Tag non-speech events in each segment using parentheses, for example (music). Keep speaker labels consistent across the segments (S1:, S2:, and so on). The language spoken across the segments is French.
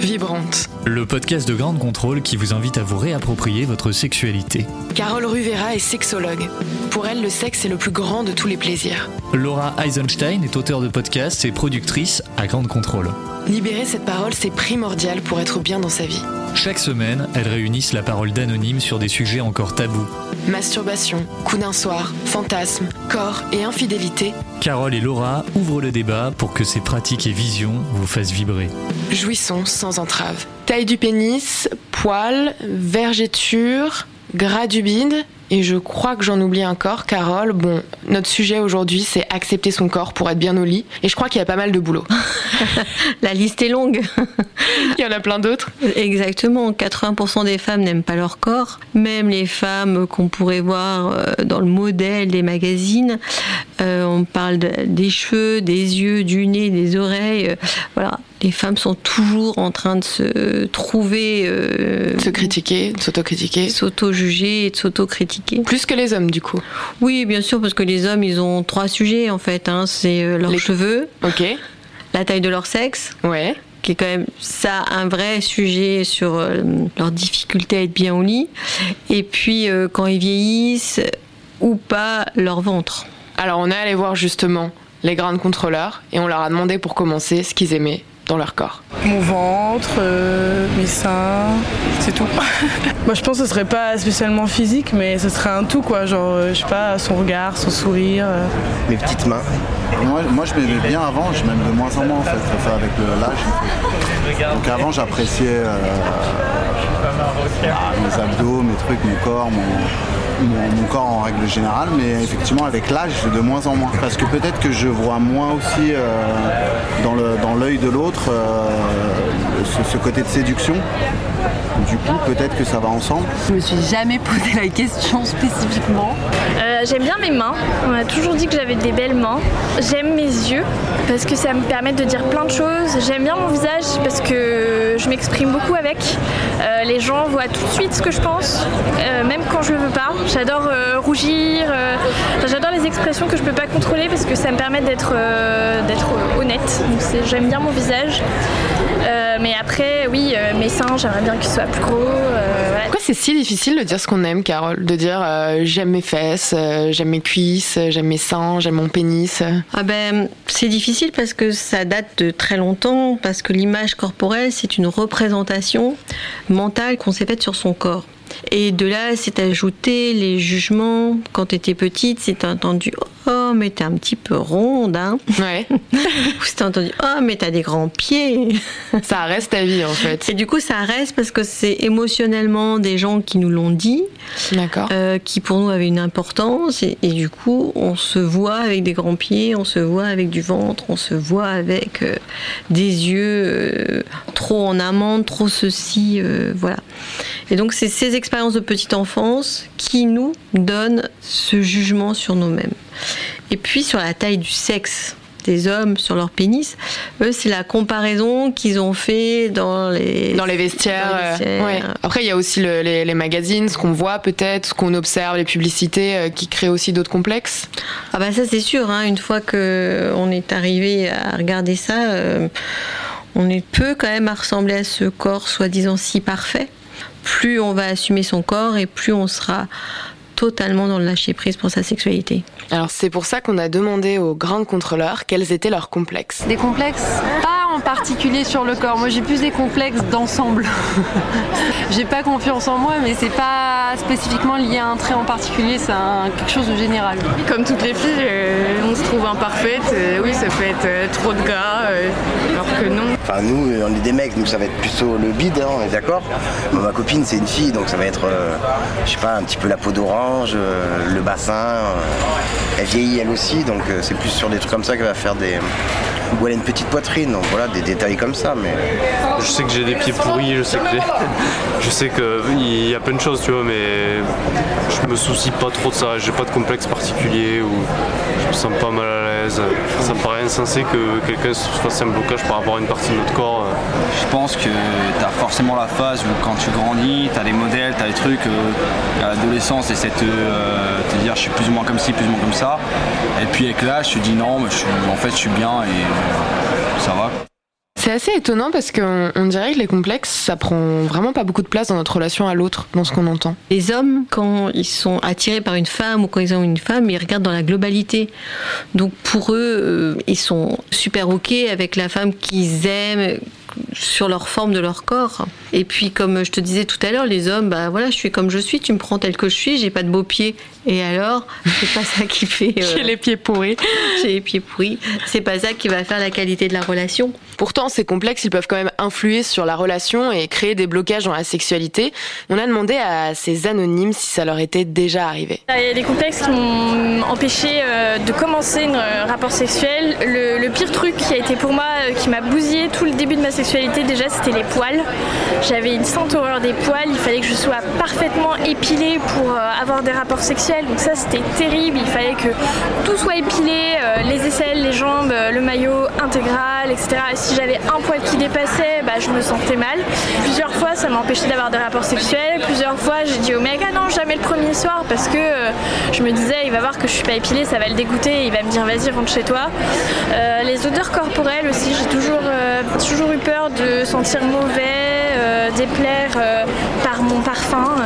S1: Vibrante.
S2: Le podcast de Grande Contrôle qui vous invite à vous réapproprier votre sexualité.
S1: Carole Ruvera est sexologue. Pour elle, le sexe est le plus grand de tous les plaisirs.
S2: Laura Eisenstein est auteure de podcasts et productrice à Grande Contrôle.
S1: Libérer cette parole, c'est primordial pour être bien dans sa vie.
S2: Chaque semaine, elles réunissent la parole d'anonymes sur des sujets encore tabous.
S1: Masturbation, coup d'un soir, fantasme, corps et infidélité.
S2: Carole et Laura ouvrent le débat pour que ces pratiques et visions vous fassent vibrer.
S1: Jouissons sans entrave. Taille du pénis, poils, vergéture, gras du bide, et je crois que j'en oublie un corps, Carole. Bon, notre sujet aujourd'hui, c'est accepter son corps pour être bien au lit. Et je crois qu'il y a pas mal de boulot. (laughs)
S3: La liste est longue. (laughs)
S1: Il y en a plein d'autres.
S3: Exactement. 80% des femmes n'aiment pas leur corps. Même les femmes qu'on pourrait voir euh, dans le modèle des magazines. Euh, on parle des cheveux, des yeux, du nez, des oreilles. Euh, voilà les femmes sont toujours en train de se trouver.
S1: Euh, se critiquer, de s'auto-critiquer.
S3: S'auto-juger et de s'auto-critiquer.
S1: Plus que les hommes, du coup
S3: Oui, bien sûr, parce que les hommes, ils ont trois sujets, en fait. Hein. C'est euh, leurs cheveux. La taille de leur sexe.
S1: Ouais.
S3: Qui est quand même ça un vrai sujet sur euh, leur difficulté à être bien au lit. Et puis, quand ils vieillissent, ou pas leur ventre.
S1: Alors, on est allé voir justement les grandes contrôleurs et on leur a demandé pour commencer ce qu'ils aimaient dans leur corps
S4: Mon ventre, euh, mes seins, c'est tout. (laughs) Moi je pense que ce serait pas spécialement physique, mais ce serait un tout quoi, genre euh, je sais pas, son regard, son sourire. Euh.
S5: Mes petites mains.
S6: Moi, moi je m'aimais bien avant, je m'aime de moins en moins en fait, ça avec l'âge. Donc avant j'appréciais ah, mes abdos, mes trucs, mon corps, mon, corps en règle générale, mais effectivement avec l'âge de moins en moins. Parce que peut-être que je vois moins aussi euh, dans l'œil de l'autre euh, ce, côté de séduction. Du coup, peut-être que ça va ensemble.
S7: Je me suis jamais posé la question spécifiquement.
S8: Euh, j'aime bien mes mains. On m'a toujours dit que j'avais des belles mains. J'aime mes yeux parce que ça me permet de dire plein de choses. J'aime bien mon visage parce que je m'exprime beaucoup avec. les gens voient tout de suite ce que je pense, même quand je le veux pas. J'adore euh, rougir. Euh, j'adore les expressions que je peux pas contrôler parce que ça me permet d'être euh, honnête. J'aime bien mon visage. Mais après, oui, mes seins, j'aimerais bien qu'ils soient plus gros.
S1: Pourquoi c'est si difficile de dire ce qu'on aime, Carole? De dire j'aime mes fesses, j'aime mes cuisses, j'aime mes seins, j'aime mon pénis?
S3: Ah ben, c'est difficile parce que ça date de très longtemps, parce que l'image corporelle, c'est une représentation mentale qu'on s'est faite sur son corps. Et de là, c'est ajouté les jugements. Quand tu étais petite, c'est entendu Oh, mais t'es un petit peu ronde, hein
S1: Ouais. (laughs)
S3: Ou c'est entendu Oh, mais t'as des grands pieds. (laughs)
S1: Ça reste ta vie, en fait.
S3: Et du coup, ça reste parce que c'est émotionnellement des gens qui nous l'ont dit.
S1: D'accord.
S3: Euh, qui pour nous avaient une importance. Et, du coup, on se voit avec des grands pieds, on se voit avec du ventre, on se voit avec euh, des yeux euh, trop en amande, trop ceci, voilà. Et donc, c'est ces expériences de petite enfance qui nous donnent ce jugement sur nous-mêmes. Et puis, sur la taille du sexe des hommes sur leur pénis, eux, c'est la comparaison qu'ils ont fait dans les,
S1: dans les vestiaires. Euh, Après, il y a aussi les, magazines, ce qu'on voit peut-être, ce qu'on observe, les publicités euh, qui créent aussi d'autres complexes.
S3: Ah bah ça c'est sûr, hein. une fois qu'on est arrivé à regarder ça, euh, on est peu quand même à ressembler à ce corps soi-disant si parfait plus on va assumer son corps et plus on sera totalement dans le lâcher prise pour sa sexualité.
S1: Alors c'est pour ça qu'on a demandé aux grandes contrôleurs quels étaient leurs complexes.
S7: Des complexes Pas en particulier sur le corps. Moi j'ai plus des complexes d'ensemble. (laughs) j'ai pas confiance en moi, mais c'est pas spécifiquement lié à un trait en particulier, c'est quelque chose de général.
S4: Comme toutes les filles, euh, on se trouve imparfaite. Euh, oui, ça peut être euh, trop de gras, alors que non.
S5: Enfin nous, on est des mecs, donc ça va être plutôt le bide, hein, on est d'accord. ma copine c'est une fille, donc ça va être, je sais pas, un petit peu la peau d'orange euh, le bassin. Euh, elle vieillit elle aussi, donc euh, c'est plus sur des trucs comme ça qu'elle va faire des. Ou elle a une petite poitrine, donc voilà, des détails comme ça. Mais
S9: je sais que j'ai des pieds pourris, je sais que je sais qu'il y a plein de choses, tu vois, mais je me soucie pas trop de ça. J'ai pas de complexe particulier ou je me sens pas mal à Ça me paraît insensé que quelqu'un se fasse un blocage par rapport à une partie de notre corps.
S10: Je pense que tu as forcément la phase où quand tu grandis, tu as des modèles, tu as des trucs. à l'adolescence, et cette euh, te dire je suis plus ou moins comme ci, plus ou moins comme ça. Et puis avec l'âge, tu dis non, mais en fait je suis bien et ça va
S1: C'est assez étonnant parce qu'on on dirait que les complexes, ça prend vraiment pas beaucoup de place dans notre relation à l'autre, dans ce qu'on entend.
S3: Les hommes, quand ils sont attirés par une femme ou quand ils ont une femme, ils regardent dans la globalité. Donc pour eux, euh, ils sont super ok avec la femme qu'ils aiment sur leur forme de leur corps. Et puis, comme je te disais tout à l'heure, les hommes, bah voilà, je suis comme je suis, tu me prends tel que je suis, j'ai pas de beaux pieds. Et alors, c'est pas ça qui fait. (laughs) euh,
S1: J'ai les pieds pourris. (laughs)
S3: j'ai les pieds pourris. C'est pas ça qui va faire la qualité de la relation.
S1: Pourtant, ces complexes, ils peuvent quand même influer sur la relation et créer des blocages dans la sexualité. On a demandé à ces anonymes si ça leur était déjà arrivé.
S8: Il y a des complexes qui m'ont empêché euh, de commencer un rapport sexuel. Le, pire truc qui a été pour moi, euh, qui m'a bousillé tout le début de ma sexualité, déjà, c'était les poils. J'avais une sainte horreur des poils. Il fallait que je sois parfaitement épilée pour euh, avoir des rapports sexuels. Donc ça, c'était terrible. Il fallait que tout soit épilé, euh, les aisselles, les jambes, euh, le maillot intégral, etc. Si j'avais un poil qui dépassait, bah, je me sentais mal. Plusieurs fois, ça m'a empêché d'avoir des rapports sexuels. Plusieurs fois, j'ai dit au mec, ah non, jamais le premier soir, parce que euh, je me disais, il va voir que je suis pas épilée, ça va le dégoûter, il va me dire, vas-y, rentre chez toi. Euh, les odeurs corporelles aussi, j'ai toujours, euh, toujours eu peur de sentir mauvais, déplaire par mon parfum,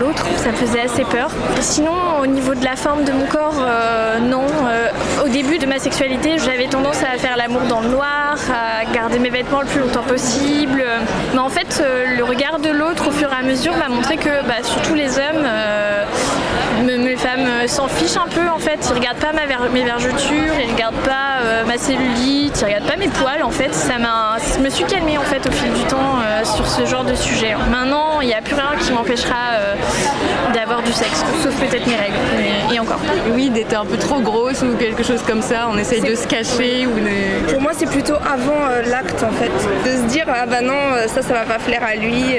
S8: l'autre, ça me faisait assez peur. Sinon, au niveau de la forme de mon corps, début de ma sexualité, j'avais tendance à faire l'amour dans le noir, à garder mes vêtements le plus longtemps possible. Mais en fait, euh, le regard de l'autre, au fur et à mesure, m'a montré que, bah, surtout les hommes, euh, euh, s'en fichent un peu en fait. Ils regardent pas ma ver- mes vergetures, ils regardent pas euh, ma cellulite, ils regardent pas mes poils en fait. Ça m'a, je me suis calmée en fait au fil du temps euh, sur ce genre de sujet. Maintenant, il n'y a plus rien qui m'empêchera euh, d'avoir du sexe, sauf peut-être mes règles. mais- et encore.
S11: Oui, d'être un peu trop grosse ou quelque chose comme ça, on essaye de se cacher ou de...
S12: Pour moi, c'est plutôt avant euh, l'acte en fait. De se dire, ah bah non, ça, ça va pas plaire à lui.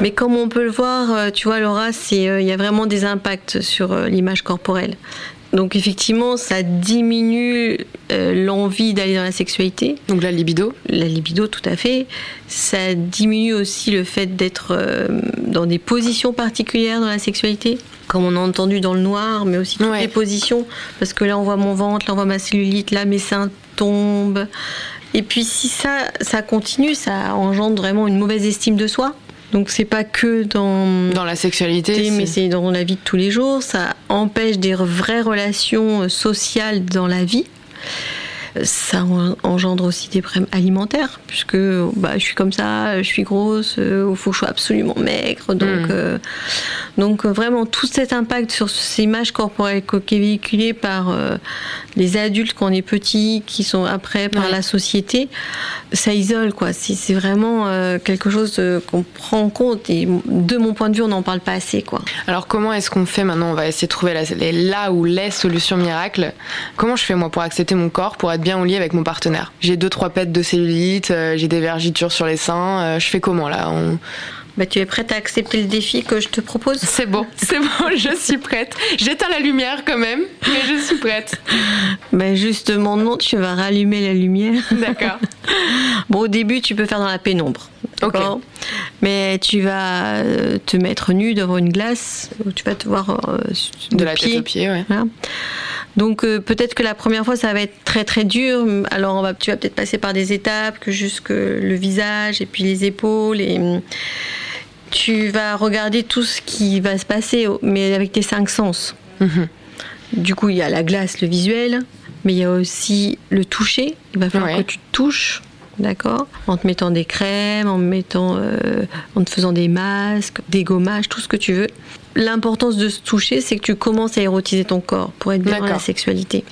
S3: Mais comme on peut le voir, euh, tu vois, Laura, euh, il y a vraiment des impacts sur euh, l'image corporelle. Donc effectivement, ça diminue euh, l'envie d'aller dans la sexualité.
S1: Donc la libido
S3: La libido, tout à fait. Ça diminue aussi le fait d'être euh, dans des positions particulières dans la sexualité, comme on a entendu dans le noir, mais aussi toutes les positions. Parce que là, on voit mon ventre, là, on voit ma cellulite, là, mes seins tombent. Et puis si ça, ça continue, ça engendre vraiment une mauvaise estime de soi. Donc c'est pas que dans
S1: dans la sexualité,
S3: mais c'est dans la vie de tous les jours. Ça empêche des vraies relations euh, sociales dans la vie. Ça en- engendre aussi des problèmes alimentaires, puisque bah, je suis comme ça, je suis grosse, il faut que je sois absolument maigre. Donc,
S1: Mm.
S3: euh, donc euh, vraiment, tout cet impact sur ces images corporelles co- qui est véhiculé par euh, les adultes quand on est petit, qui sont après par la société, ça isole. quoi. C'est vraiment euh, quelque chose qu'on prend en compte et de mon point de vue, on n'en parle pas assez. quoi.
S1: Alors comment est-ce qu'on fait maintenant? On va essayer de trouver la, les, là ou les solutions miracles. Comment je fais moi pour accepter mon corps, pour être bien au lit avec mon partenaire J'ai deux trois pètes de cellulite, euh, j'ai des vergitures sur les seins. euh, je fais comment là On-
S3: Bah, tu es prête à accepter le défi que je te propose?
S1: C'est bon, (laughs) c'est bon, je suis prête. J'éteins la lumière quand même, mais je suis prête.
S3: Ben justement, non, tu vas rallumer la lumière.
S1: D'accord. (laughs)
S3: bon, au début, tu peux faire dans la pénombre. D'accord? Mais tu vas euh, te mettre nu devant une glace, tu vas te voir euh,
S1: De la tête aux pieds, ouais.
S3: Voilà. Donc euh, peut-être que la première fois ça va être très très dur. Alors on va, tu vas peut-être passer par des étapes que jusque le visage et puis les épaules et hum, tu vas regarder tout ce qui va se passer, mais avec tes cinq sens. Du coup il y a la glace, le visuel, mais il y a aussi le toucher. Il va falloir
S1: Ouais.
S3: que tu te touches. D'accord? En te mettant des crèmes, en, mettant, euh, en te faisant des masques, des gommages, tout ce que tu veux. L'importance de se toucher, c'est que tu commences à érotiser ton corps pour être bien dans la sexualité.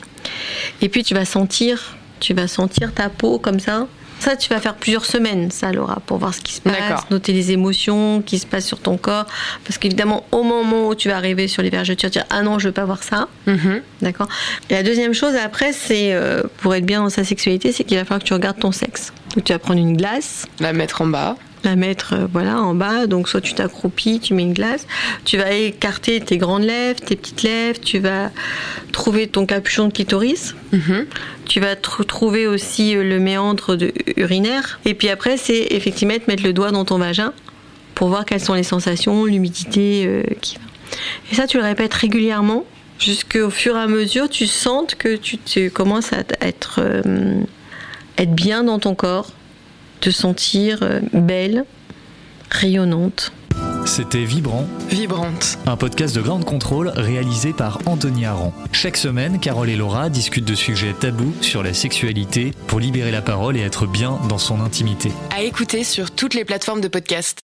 S3: Et puis tu vas sentir, tu vas sentir ta peau comme ça. Ça, tu vas faire plusieurs semaines, ça, Laura, pour voir ce qui se passe, noter les émotions qui se passent sur ton corps. Parce qu'évidemment, au moment où tu vas arriver sur les vergetures, tu vas dire Ah non, je veux pas voir ça.
S1: Mhm.
S3: D'accord Et la deuxième chose après, c'est euh, pour être bien dans sa sexualité, c'est qu'il va falloir que tu regardes ton sexe. Donc tu vas prendre une glace.
S1: La mettre en bas.
S3: La mettre euh, voilà en bas. Donc soit tu t'accroupis, tu mets une glace. Tu vas écarter tes grandes lèvres, tes petites lèvres. Tu vas trouver ton capuchon de clitoris. Tu vas tr- trouver aussi euh, le méandre de, urinaire. Et puis après, c'est effectivement de mettre le doigt dans ton vagin pour voir quelles sont les sensations, l'humidité euh, qui va. Et ça, tu le répètes régulièrement jusqu'au fur et à mesure, tu sentes que tu, tu commences à être euh, être bien dans ton corps, te sentir euh, belle, rayonnante.
S2: C'était Vibrant,
S1: Vibrante.
S2: un podcast de Grande Contrôle réalisé par Anthony Aran. Chaque semaine, Carole et Laura discutent de sujets tabous sur la sexualité pour libérer la parole et être bien dans son intimité.
S1: À écouter sur toutes les plateformes de podcast.